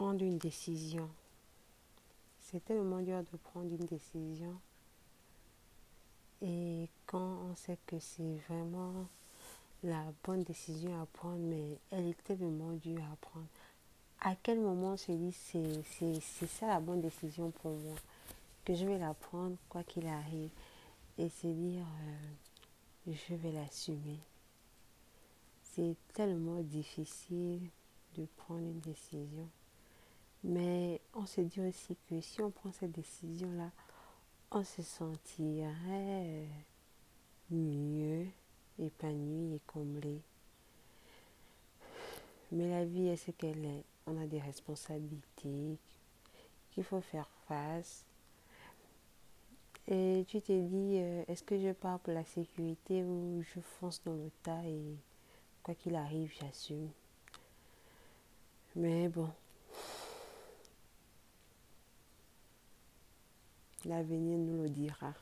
prendre une décision. C'est tellement dur de prendre une décision. Et quand on sait que c'est vraiment la bonne décision à prendre, mais elle est tellement dure à prendre. À quel moment on se dit c'est ça la bonne décision pour moi, que je vais la prendre quoi qu'il arrive, et se dire euh, je vais l'assumer. C'est tellement difficile de prendre une décision. On se dit aussi que si on prend cette décision-là, on se sentirait mieux, épanoui et comblé. Mais la vie est ce qu'elle est. On a des responsabilités qu'il faut faire face. Et tu te dis, euh, est-ce que je pars pour la sécurité ou je fonce dans le tas et quoi qu'il arrive, j'assume. Mais bon, l'avenir nous le dira.